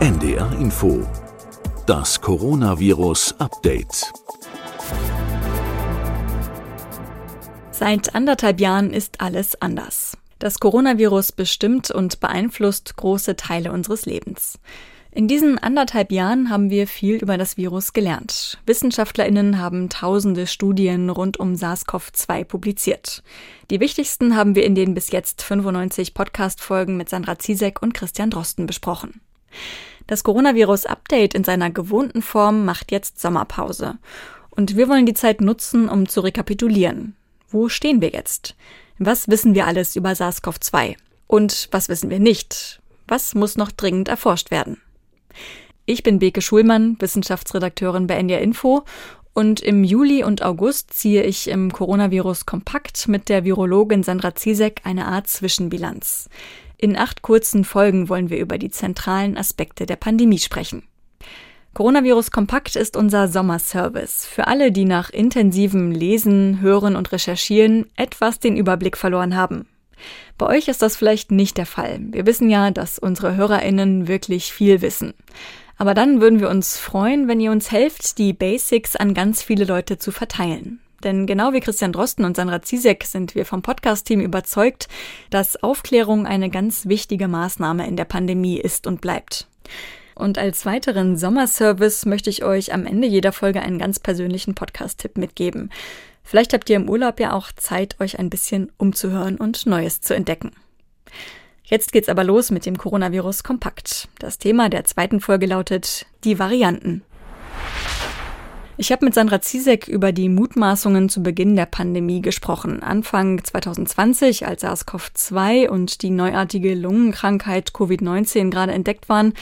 NDR Info. Das Coronavirus Update. Seit anderthalb Jahren ist alles anders. Das Coronavirus bestimmt und beeinflusst große Teile unseres Lebens. In diesen anderthalb Jahren haben wir viel über das Virus gelernt. Wissenschaftlerinnen haben tausende Studien rund um SARS-CoV-2 publiziert. Die wichtigsten haben wir in den bis jetzt 95 Podcast-Folgen mit Sandra Ziesek und Christian Drosten besprochen. Das Coronavirus-Update in seiner gewohnten Form macht jetzt Sommerpause. Und wir wollen die Zeit nutzen, um zu rekapitulieren. Wo stehen wir jetzt? Was wissen wir alles über SARS-CoV-2? Und was wissen wir nicht? Was muss noch dringend erforscht werden? Ich bin Beke Schulmann, Wissenschaftsredakteurin bei NDR Info und im Juli und August ziehe ich im Coronavirus Kompakt mit der Virologin Sandra Ziesek eine Art Zwischenbilanz. In acht kurzen Folgen wollen wir über die zentralen Aspekte der Pandemie sprechen. Coronavirus Kompakt ist unser Sommerservice für alle, die nach intensivem Lesen, Hören und Recherchieren etwas den Überblick verloren haben. Bei euch ist das vielleicht nicht der Fall. Wir wissen ja, dass unsere Hörerinnen wirklich viel wissen. Aber dann würden wir uns freuen, wenn ihr uns helft, die Basics an ganz viele Leute zu verteilen. Denn genau wie Christian Drosten und Sandra Zizek sind wir vom Podcast-Team überzeugt, dass Aufklärung eine ganz wichtige Maßnahme in der Pandemie ist und bleibt. Und als weiteren Sommerservice möchte ich euch am Ende jeder Folge einen ganz persönlichen Podcast-Tipp mitgeben. Vielleicht habt ihr im Urlaub ja auch Zeit, euch ein bisschen umzuhören und Neues zu entdecken. Jetzt geht's aber los mit dem Coronavirus Kompakt. Das Thema der zweiten Folge lautet die Varianten. Ich habe mit Sandra Ziesek über die Mutmaßungen zu Beginn der Pandemie gesprochen. Anfang 2020, als SARS-CoV-2 und die neuartige Lungenkrankheit Covid-19 gerade entdeckt waren,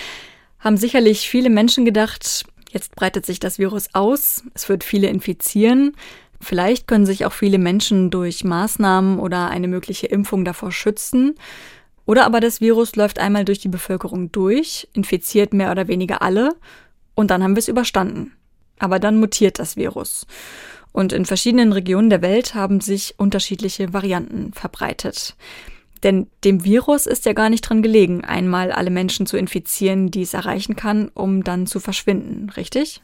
haben sicherlich viele Menschen gedacht, jetzt breitet sich das Virus aus, es wird viele infizieren, Vielleicht können sich auch viele Menschen durch Maßnahmen oder eine mögliche Impfung davor schützen. Oder aber das Virus läuft einmal durch die Bevölkerung durch, infiziert mehr oder weniger alle und dann haben wir es überstanden. Aber dann mutiert das Virus. Und in verschiedenen Regionen der Welt haben sich unterschiedliche Varianten verbreitet. Denn dem Virus ist ja gar nicht dran gelegen, einmal alle Menschen zu infizieren, die es erreichen kann, um dann zu verschwinden, richtig?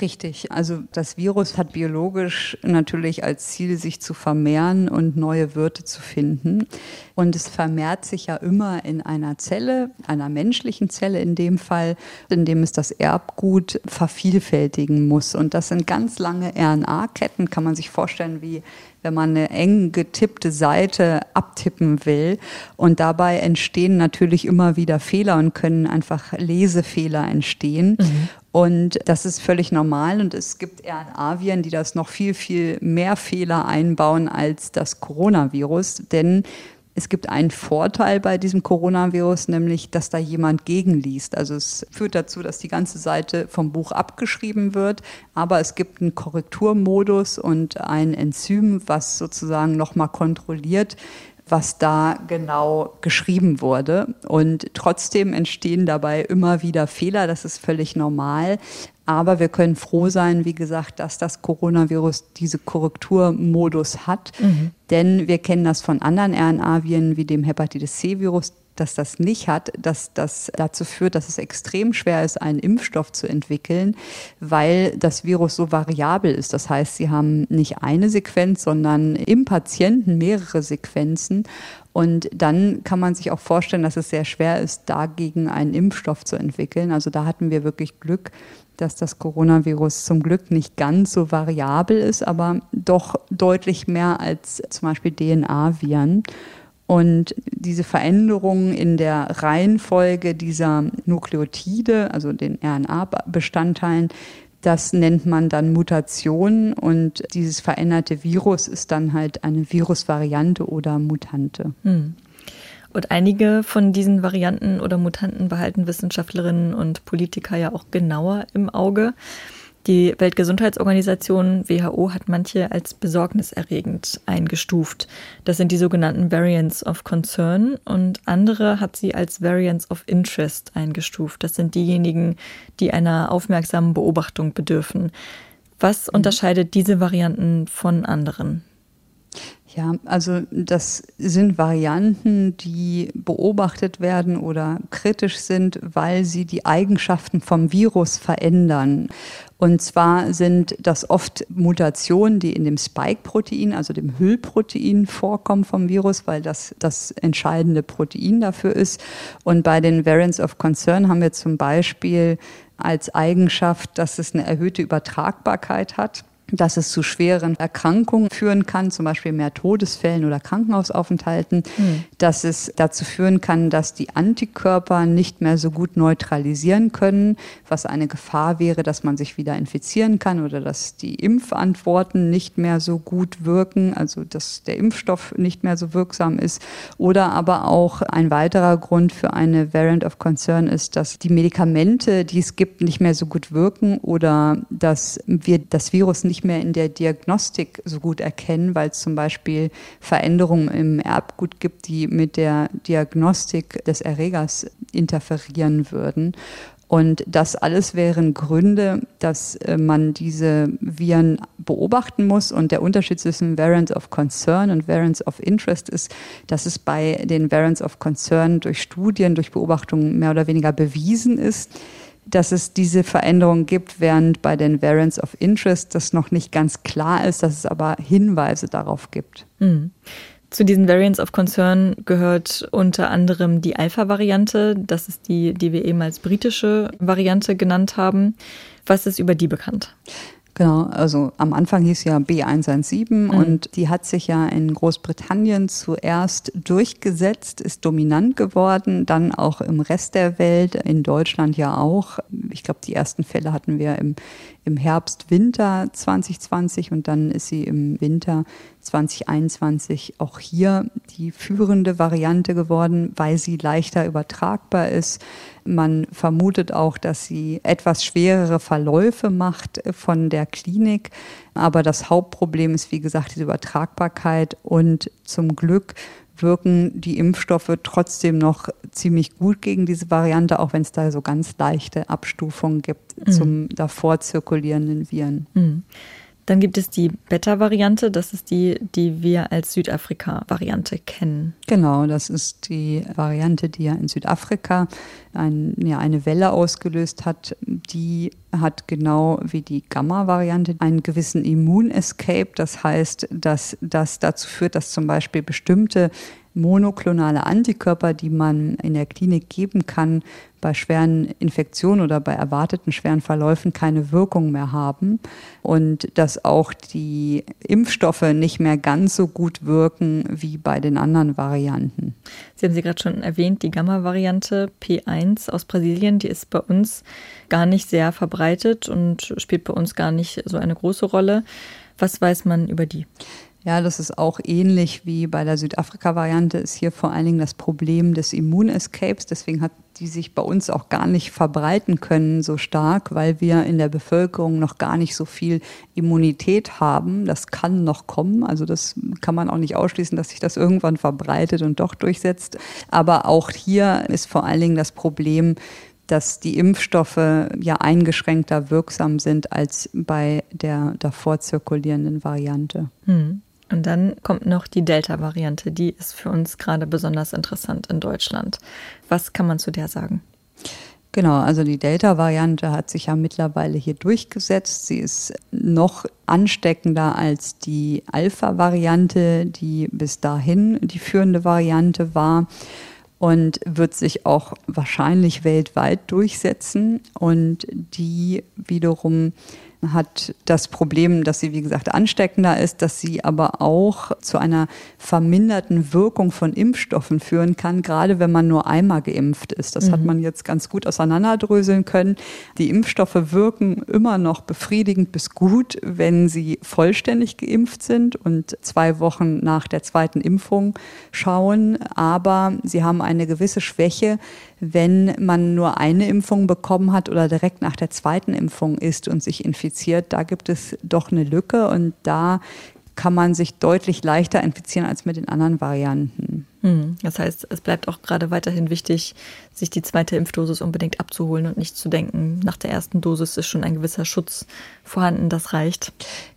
Richtig. Also das Virus hat biologisch natürlich als Ziel, sich zu vermehren und neue Wirte zu finden. Und es vermehrt sich ja immer in einer Zelle, einer menschlichen Zelle in dem Fall, in dem es das Erbgut vervielfältigen muss. Und das sind ganz lange RNA-Ketten, kann man sich vorstellen, wie wenn man eine eng getippte Seite abtippen will. Und dabei entstehen natürlich immer wieder Fehler und können einfach Lesefehler entstehen. Mhm. Und das ist völlig normal. Und es gibt RNA-Viren, die das noch viel, viel mehr Fehler einbauen als das Coronavirus. Denn es gibt einen Vorteil bei diesem Coronavirus, nämlich, dass da jemand gegenliest. Also es führt dazu, dass die ganze Seite vom Buch abgeschrieben wird, aber es gibt einen Korrekturmodus und ein Enzym, was sozusagen nochmal kontrolliert, was da genau geschrieben wurde. Und trotzdem entstehen dabei immer wieder Fehler, das ist völlig normal. Aber wir können froh sein, wie gesagt, dass das Coronavirus diese Korrekturmodus hat. Mhm. Denn wir kennen das von anderen RNA-Viren wie dem Hepatitis C-Virus dass das nicht hat, dass das dazu führt, dass es extrem schwer ist, einen Impfstoff zu entwickeln, weil das Virus so variabel ist. Das heißt, sie haben nicht eine Sequenz, sondern im Patienten mehrere Sequenzen. Und dann kann man sich auch vorstellen, dass es sehr schwer ist, dagegen einen Impfstoff zu entwickeln. Also da hatten wir wirklich Glück, dass das Coronavirus zum Glück nicht ganz so variabel ist, aber doch deutlich mehr als zum Beispiel DNA-Viren. Und diese Veränderungen in der Reihenfolge dieser Nukleotide, also den RNA-Bestandteilen, das nennt man dann Mutation und dieses veränderte Virus ist dann halt eine Virusvariante oder Mutante. Hm. Und einige von diesen Varianten oder Mutanten behalten Wissenschaftlerinnen und Politiker ja auch genauer im Auge. Die Weltgesundheitsorganisation WHO hat manche als besorgniserregend eingestuft. Das sind die sogenannten Variants of Concern und andere hat sie als Variants of Interest eingestuft. Das sind diejenigen, die einer aufmerksamen Beobachtung bedürfen. Was mhm. unterscheidet diese Varianten von anderen? Ja, also das sind Varianten, die beobachtet werden oder kritisch sind, weil sie die Eigenschaften vom Virus verändern. Und zwar sind das oft Mutationen, die in dem Spike-Protein, also dem Hüllprotein vorkommen vom Virus, weil das das entscheidende Protein dafür ist. Und bei den Variants of Concern haben wir zum Beispiel als Eigenschaft, dass es eine erhöhte Übertragbarkeit hat dass es zu schweren Erkrankungen führen kann, zum Beispiel mehr Todesfällen oder Krankenhausaufenthalten, mhm. dass es dazu führen kann, dass die Antikörper nicht mehr so gut neutralisieren können, was eine Gefahr wäre, dass man sich wieder infizieren kann oder dass die Impfantworten nicht mehr so gut wirken, also dass der Impfstoff nicht mehr so wirksam ist. Oder aber auch ein weiterer Grund für eine Variant of Concern ist, dass die Medikamente, die es gibt, nicht mehr so gut wirken oder dass wir das Virus nicht nicht mehr in der Diagnostik so gut erkennen, weil es zum Beispiel Veränderungen im Erbgut gibt, die mit der Diagnostik des Erregers interferieren würden. Und das alles wären Gründe, dass äh, man diese Viren beobachten muss. Und der Unterschied zwischen Variants of Concern und Variants of Interest ist, dass es bei den Variants of Concern durch Studien, durch Beobachtungen mehr oder weniger bewiesen ist, dass es diese Veränderung gibt, während bei den Variants of Interest das noch nicht ganz klar ist, dass es aber Hinweise darauf gibt. Mhm. Zu diesen Variants of Concern gehört unter anderem die Alpha-Variante. Das ist die, die wir eben als britische Variante genannt haben. Was ist über die bekannt? Genau, also am Anfang hieß ja B117 mhm. und die hat sich ja in Großbritannien zuerst durchgesetzt, ist dominant geworden, dann auch im Rest der Welt, in Deutschland ja auch. Ich glaube, die ersten Fälle hatten wir im, im Herbst, Winter 2020 und dann ist sie im Winter 2021 auch hier die führende Variante geworden, weil sie leichter übertragbar ist. Man vermutet auch, dass sie etwas schwerere Verläufe macht von der Klinik. Aber das Hauptproblem ist, wie gesagt, diese Übertragbarkeit und zum Glück wirken die Impfstoffe trotzdem noch ziemlich gut gegen diese Variante, auch wenn es da so ganz leichte Abstufungen gibt mhm. zum davor zirkulierenden Viren. Mhm. Dann gibt es die Beta-Variante, das ist die, die wir als Südafrika-Variante kennen. Genau, das ist die Variante, die ja in Südafrika ein, ja, eine Welle ausgelöst hat. Die hat genau wie die Gamma-Variante einen gewissen Immun-Escape. Das heißt, dass das dazu führt, dass zum Beispiel bestimmte monoklonale Antikörper, die man in der Klinik geben kann, bei schweren Infektionen oder bei erwarteten schweren Verläufen keine Wirkung mehr haben und dass auch die Impfstoffe nicht mehr ganz so gut wirken wie bei den anderen Varianten. Sie haben sie gerade schon erwähnt, die Gamma-Variante P1 aus Brasilien, die ist bei uns gar nicht sehr verbreitet und spielt bei uns gar nicht so eine große Rolle. Was weiß man über die? Ja, das ist auch ähnlich wie bei der Südafrika-Variante, ist hier vor allen Dingen das Problem des Immunescapes. Deswegen hat die sich bei uns auch gar nicht verbreiten können so stark, weil wir in der Bevölkerung noch gar nicht so viel Immunität haben. Das kann noch kommen. Also das kann man auch nicht ausschließen, dass sich das irgendwann verbreitet und doch durchsetzt. Aber auch hier ist vor allen Dingen das Problem, dass die Impfstoffe ja eingeschränkter wirksam sind als bei der davor zirkulierenden Variante. Hm. Und dann kommt noch die Delta-Variante, die ist für uns gerade besonders interessant in Deutschland. Was kann man zu der sagen? Genau, also die Delta-Variante hat sich ja mittlerweile hier durchgesetzt. Sie ist noch ansteckender als die Alpha-Variante, die bis dahin die führende Variante war und wird sich auch wahrscheinlich weltweit durchsetzen. Und die wiederum hat das Problem, dass sie, wie gesagt, ansteckender ist, dass sie aber auch zu einer verminderten Wirkung von Impfstoffen führen kann, gerade wenn man nur einmal geimpft ist. Das mhm. hat man jetzt ganz gut auseinanderdröseln können. Die Impfstoffe wirken immer noch befriedigend bis gut, wenn sie vollständig geimpft sind und zwei Wochen nach der zweiten Impfung schauen. Aber sie haben eine gewisse Schwäche, wenn man nur eine Impfung bekommen hat oder direkt nach der zweiten Impfung ist und sich infiziert. Da gibt es doch eine Lücke und da kann man sich deutlich leichter infizieren als mit den anderen Varianten. Hm, das heißt, es bleibt auch gerade weiterhin wichtig, sich die zweite Impfdosis unbedingt abzuholen und nicht zu denken, nach der ersten Dosis ist schon ein gewisser Schutz vorhanden, das reicht.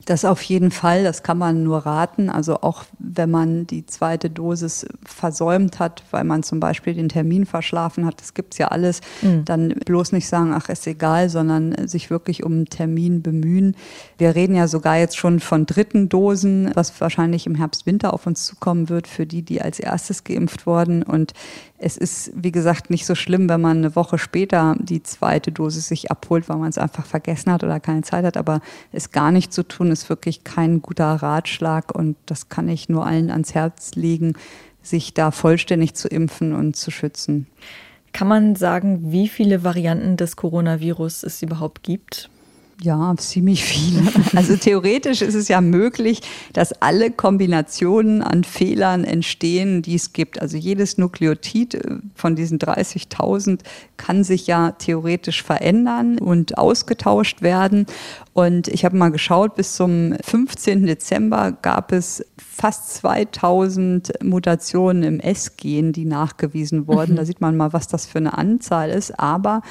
Das auf jeden Fall, das kann man nur raten. Also auch wenn man die zweite Dosis versäumt hat, weil man zum Beispiel den Termin verschlafen hat, das gibt's ja alles, mhm. dann bloß nicht sagen, ach, ist egal, sondern sich wirklich um einen Termin bemühen. Wir reden ja sogar jetzt schon von dritten Dosen, was wahrscheinlich im Herbst, Winter auf uns zukommen wird für die, die als erstes geimpft wurden. Und es ist, wie gesagt, nicht so schlimm, wenn man eine Woche später die zweite Dosis sich abholt, weil man es einfach vergessen hat oder keine Zeit hat. Aber es gar nicht zu tun, ist wirklich kein guter Ratschlag. Und das kann ich nur allen ans Herz legen, sich da vollständig zu impfen und zu schützen. Kann man sagen, wie viele Varianten des Coronavirus es überhaupt gibt? Ja, ziemlich viele. Also theoretisch ist es ja möglich, dass alle Kombinationen an Fehlern entstehen, die es gibt. Also jedes Nukleotid äh, von diesen 30.000 kann sich ja theoretisch verändern und ausgetauscht werden. Und ich habe mal geschaut, bis zum 15. Dezember gab es fast 2000 Mutationen im S-Gen, die nachgewiesen wurden. Mhm. Da sieht man mal, was das für eine Anzahl ist. Aber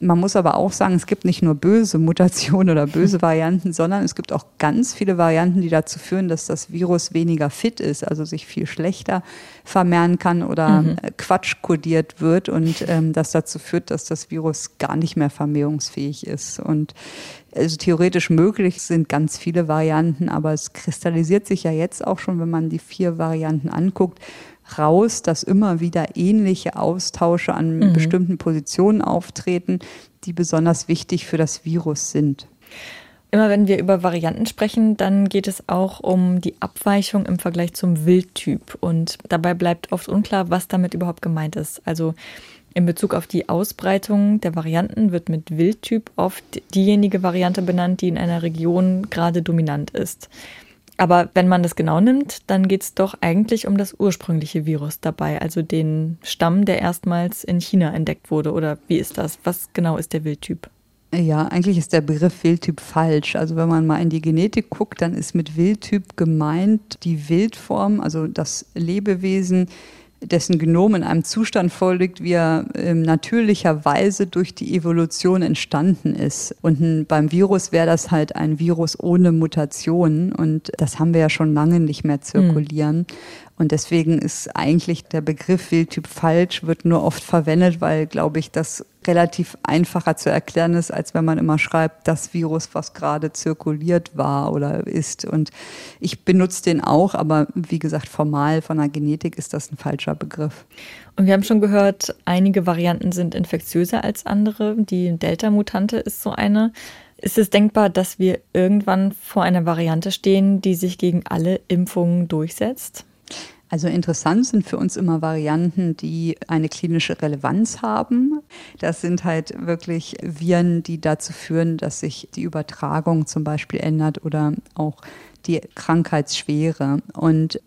man muss aber auch sagen, es gibt nicht nur böse Mutationen oder böse Varianten, sondern es gibt auch ganz viele Varianten, die dazu führen, dass das Virus weniger fit ist, also sich viel schlechter vermehren kann oder mhm. Quatsch kodiert wird und ähm, das dazu führt, dass das Virus gar nicht mehr vermehrungsfähig ist. Und also theoretisch möglich sind ganz viele Varianten, aber es kristallisiert sich ja jetzt auch schon, wenn man die vier Varianten anguckt, raus, dass immer wieder ähnliche Austausche an mhm. bestimmten Positionen auftreten, die besonders wichtig für das Virus sind. Immer wenn wir über Varianten sprechen, dann geht es auch um die Abweichung im Vergleich zum Wildtyp. Und dabei bleibt oft unklar, was damit überhaupt gemeint ist. Also in Bezug auf die Ausbreitung der Varianten wird mit Wildtyp oft diejenige Variante benannt, die in einer Region gerade dominant ist. Aber wenn man das genau nimmt, dann geht es doch eigentlich um das ursprüngliche Virus dabei, also den Stamm, der erstmals in China entdeckt wurde. Oder wie ist das? Was genau ist der Wildtyp? Ja, eigentlich ist der Begriff Wildtyp falsch. Also wenn man mal in die Genetik guckt, dann ist mit Wildtyp gemeint die Wildform, also das Lebewesen, dessen Genom in einem Zustand vorliegt, wie er äh, natürlicherweise durch die Evolution entstanden ist. Und beim Virus wäre das halt ein Virus ohne Mutationen und das haben wir ja schon lange nicht mehr zirkulieren. Mhm. Und deswegen ist eigentlich der Begriff Wildtyp falsch, wird nur oft verwendet, weil, glaube ich, das relativ einfacher zu erklären ist, als wenn man immer schreibt, das Virus, was gerade zirkuliert war oder ist. Und ich benutze den auch, aber wie gesagt, formal von der Genetik ist das ein falscher Begriff. Und wir haben schon gehört, einige Varianten sind infektiöser als andere. Die Delta-Mutante ist so eine. Ist es denkbar, dass wir irgendwann vor einer Variante stehen, die sich gegen alle Impfungen durchsetzt? Also interessant sind für uns immer Varianten, die eine klinische Relevanz haben. Das sind halt wirklich Viren, die dazu führen, dass sich die Übertragung zum Beispiel ändert oder auch die Krankheitsschwere. Und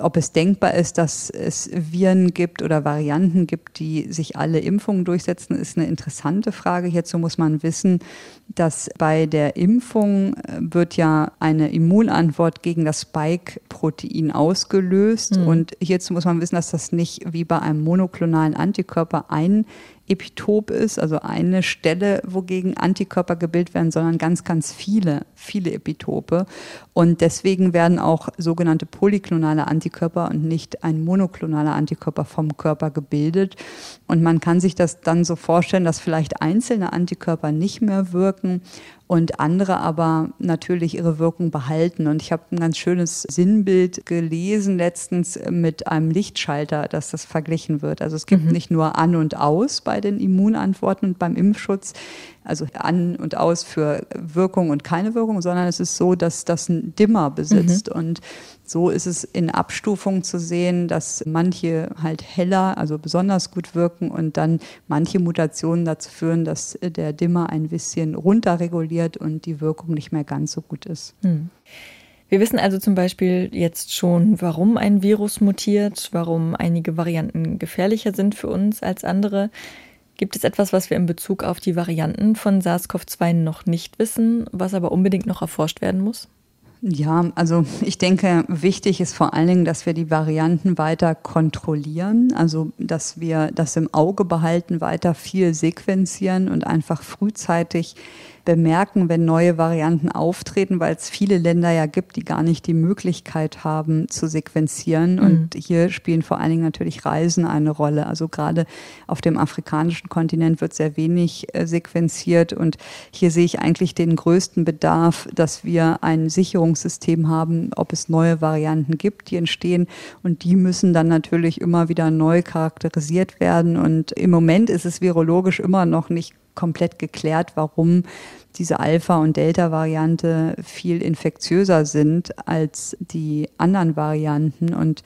ob es denkbar ist, dass es Viren gibt oder Varianten gibt, die sich alle Impfungen durchsetzen, ist eine interessante Frage. Hierzu muss man wissen, dass bei der Impfung äh, wird ja eine Immunantwort gegen das Spike-Protein ausgelöst. Mhm. Und hierzu muss man wissen, dass das nicht wie bei einem monoklonalen Antikörper ein Epitop ist, also eine Stelle, wogegen Antikörper gebildet werden, sondern ganz, ganz viele, viele Epitope. Und deswegen werden auch sogenannte polyklonale Antikörper und nicht ein monoklonaler Antikörper vom Körper gebildet. Und man kann sich das dann so vorstellen, dass vielleicht einzelne Antikörper nicht mehr wirken und andere aber natürlich ihre Wirkung behalten. Und ich habe ein ganz schönes Sinnbild gelesen letztens mit einem Lichtschalter, dass das verglichen wird. Also es gibt mhm. nicht nur an und aus bei den Immunantworten und beim Impfschutz, also an und aus für Wirkung und keine Wirkung, sondern es ist so, dass das ein Dimmer besitzt. Mhm. Und so ist es in Abstufung zu sehen, dass manche halt heller, also besonders gut wirken und dann manche Mutationen dazu führen, dass der Dimmer ein bisschen runterreguliert und die Wirkung nicht mehr ganz so gut ist. Hm. Wir wissen also zum Beispiel jetzt schon, warum ein Virus mutiert, warum einige Varianten gefährlicher sind für uns als andere. Gibt es etwas, was wir in Bezug auf die Varianten von SARS-CoV-2 noch nicht wissen, was aber unbedingt noch erforscht werden muss? Ja, also ich denke, wichtig ist vor allen Dingen, dass wir die Varianten weiter kontrollieren, also dass wir das im Auge behalten, weiter viel sequenzieren und einfach frühzeitig bemerken, wenn neue Varianten auftreten, weil es viele Länder ja gibt, die gar nicht die Möglichkeit haben zu sequenzieren. Mhm. Und hier spielen vor allen Dingen natürlich Reisen eine Rolle. Also gerade auf dem afrikanischen Kontinent wird sehr wenig äh, sequenziert. Und hier sehe ich eigentlich den größten Bedarf, dass wir ein Sicherungssystem haben, ob es neue Varianten gibt, die entstehen. Und die müssen dann natürlich immer wieder neu charakterisiert werden. Und im Moment ist es virologisch immer noch nicht komplett geklärt, warum diese Alpha- und Delta-Variante viel infektiöser sind als die anderen Varianten. Und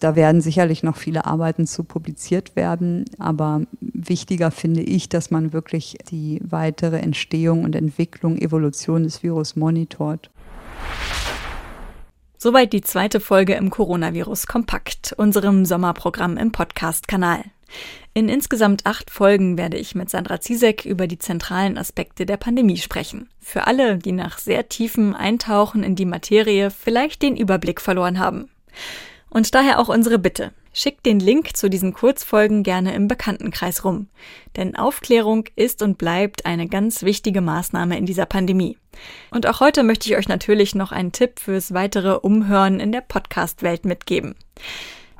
da werden sicherlich noch viele Arbeiten zu publiziert werden. Aber wichtiger finde ich, dass man wirklich die weitere Entstehung und Entwicklung, Evolution des Virus monitort. Soweit die zweite Folge im Coronavirus Kompakt, unserem Sommerprogramm im Podcast-Kanal. In insgesamt acht Folgen werde ich mit Sandra Ziesek über die zentralen Aspekte der Pandemie sprechen. Für alle, die nach sehr tiefem Eintauchen in die Materie vielleicht den Überblick verloren haben. Und daher auch unsere Bitte. Schickt den Link zu diesen Kurzfolgen gerne im Bekanntenkreis rum. Denn Aufklärung ist und bleibt eine ganz wichtige Maßnahme in dieser Pandemie. Und auch heute möchte ich euch natürlich noch einen Tipp fürs weitere Umhören in der Podcast-Welt mitgeben.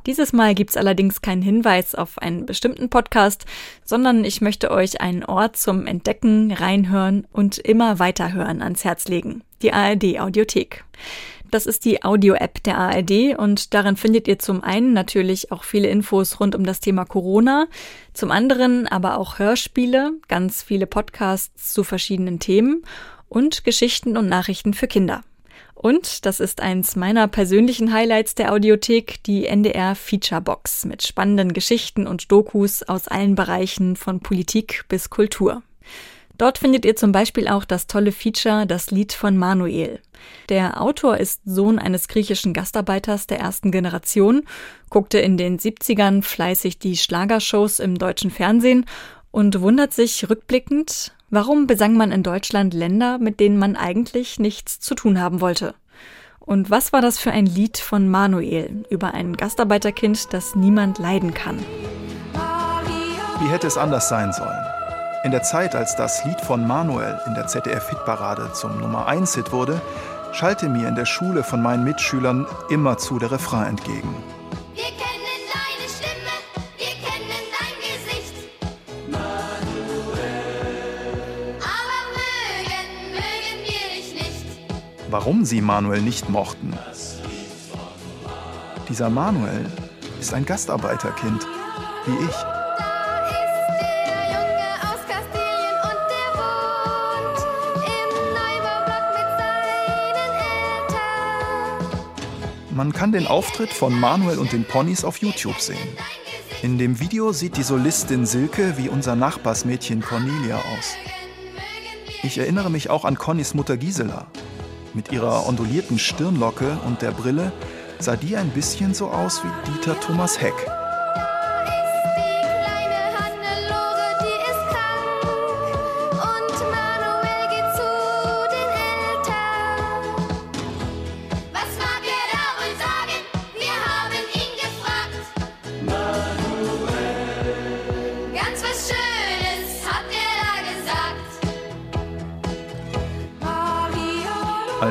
Dieses Mal gibt's allerdings keinen Hinweis auf einen bestimmten Podcast, sondern ich möchte euch einen Ort zum Entdecken, Reinhören und immer weiterhören ans Herz legen. Die ARD Audiothek. Das ist die Audio-App der ARD und darin findet ihr zum einen natürlich auch viele Infos rund um das Thema Corona, zum anderen aber auch Hörspiele, ganz viele Podcasts zu verschiedenen Themen und Geschichten und Nachrichten für Kinder. Und, das ist eins meiner persönlichen Highlights der Audiothek, die NDR Featurebox mit spannenden Geschichten und Dokus aus allen Bereichen von Politik bis Kultur. Dort findet ihr zum Beispiel auch das tolle Feature Das Lied von Manuel. Der Autor ist Sohn eines griechischen Gastarbeiters der ersten Generation, guckte in den 70ern fleißig die Schlagershows im deutschen Fernsehen und wundert sich rückblickend, Warum besang man in Deutschland Länder, mit denen man eigentlich nichts zu tun haben wollte? Und was war das für ein Lied von Manuel über ein Gastarbeiterkind, das niemand leiden kann? Wie hätte es anders sein sollen? In der Zeit, als das Lied von Manuel in der ZDF-Hitparade zum Nummer 1-Hit wurde, schallte mir in der Schule von meinen Mitschülern immerzu der Refrain entgegen. Warum sie Manuel nicht mochten. Dieser Manuel ist ein Gastarbeiterkind, wie ich. Man kann den Auftritt von Manuel und den Ponys auf YouTube sehen. In dem Video sieht die Solistin Silke wie unser Nachbarsmädchen Cornelia aus. Ich erinnere mich auch an Connys Mutter Gisela, mit ihrer ondulierten Stirnlocke und der Brille sah die ein bisschen so aus wie Dieter Thomas Heck.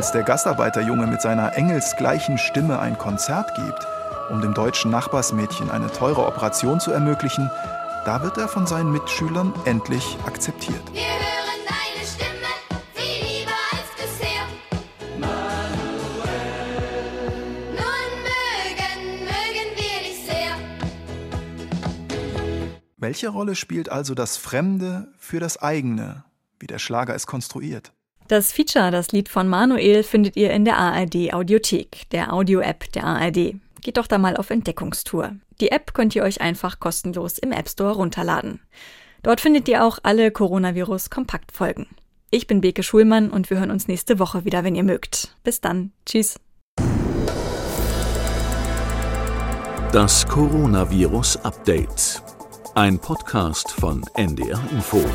Als der Gastarbeiterjunge mit seiner engelsgleichen Stimme ein Konzert gibt, um dem deutschen Nachbarsmädchen eine teure Operation zu ermöglichen, da wird er von seinen Mitschülern endlich akzeptiert. Wir hören deine Stimme viel lieber als bisher. Manuel, nun mögen, mögen wir dich sehr. Welche Rolle spielt also das Fremde für das eigene, wie der Schlager es konstruiert? Das Feature, das Lied von Manuel, findet ihr in der ARD Audiothek, der Audio-App der ARD. Geht doch da mal auf Entdeckungstour. Die App könnt ihr euch einfach kostenlos im App Store runterladen. Dort findet ihr auch alle Coronavirus-Kompaktfolgen. Ich bin Beke Schulmann und wir hören uns nächste Woche wieder, wenn ihr mögt. Bis dann. Tschüss. Das Coronavirus Update. Ein Podcast von NDR Info.